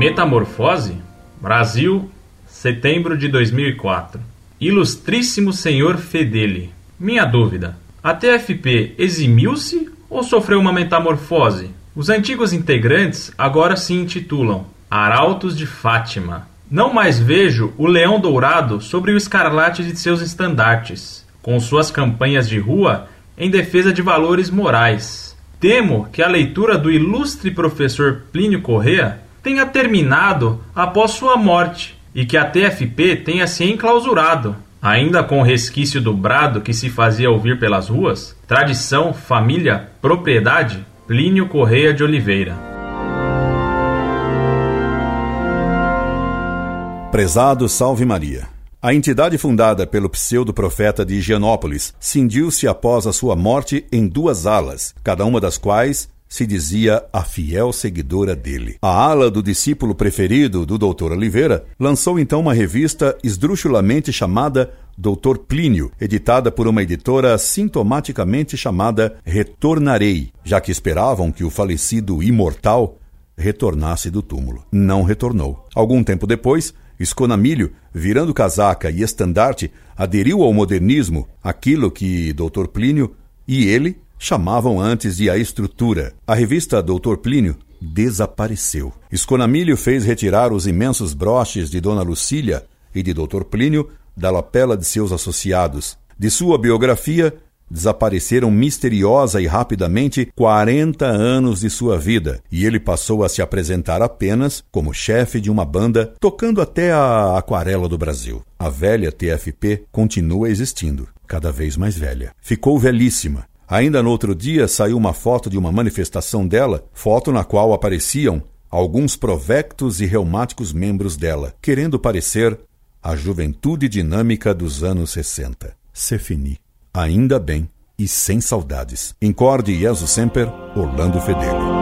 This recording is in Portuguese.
Metamorfose? Brasil, setembro de 2004. Ilustríssimo Senhor Fedeli. Minha dúvida: a TFP eximiu-se ou sofreu uma metamorfose? Os antigos integrantes agora se intitulam Arautos de Fátima. Não mais vejo o leão dourado sobre o escarlate de seus estandartes, com suas campanhas de rua em defesa de valores morais. Temo que a leitura do ilustre professor Plínio Correa tenha terminado após sua morte e que a TFP tenha se enclausurado, ainda com o resquício do brado que se fazia ouvir pelas ruas, tradição, família, propriedade, Plínio Correia de Oliveira. Prezado Salve Maria. A entidade fundada pelo pseudo-profeta de Higienópolis cindiu-se após a sua morte em duas alas, cada uma das quais se dizia a fiel seguidora dele. A ala do discípulo preferido do Dr. Oliveira lançou então uma revista esdrúxulamente chamada Dr. Plínio, editada por uma editora sintomaticamente chamada Retornarei, já que esperavam que o falecido imortal retornasse do túmulo. Não retornou. Algum tempo depois, Esconamilho, virando casaca e estandarte, aderiu ao modernismo, aquilo que Dr. Plínio e ele chamavam antes de a estrutura. A revista Doutor Plínio desapareceu. Esconamilho fez retirar os imensos broches de Dona Lucília e de Doutor Plínio da lapela de seus associados. De sua biografia, desapareceram misteriosa e rapidamente 40 anos de sua vida, e ele passou a se apresentar apenas como chefe de uma banda, tocando até a Aquarela do Brasil. A velha TFP continua existindo, cada vez mais velha. Ficou velhíssima, Ainda no outro dia saiu uma foto de uma manifestação dela, foto na qual apareciam alguns provectos e reumáticos membros dela, querendo parecer a juventude dinâmica dos anos 60. Se fini. Ainda bem e sem saudades. Incorde Jesus Semper, Orlando Fedeli.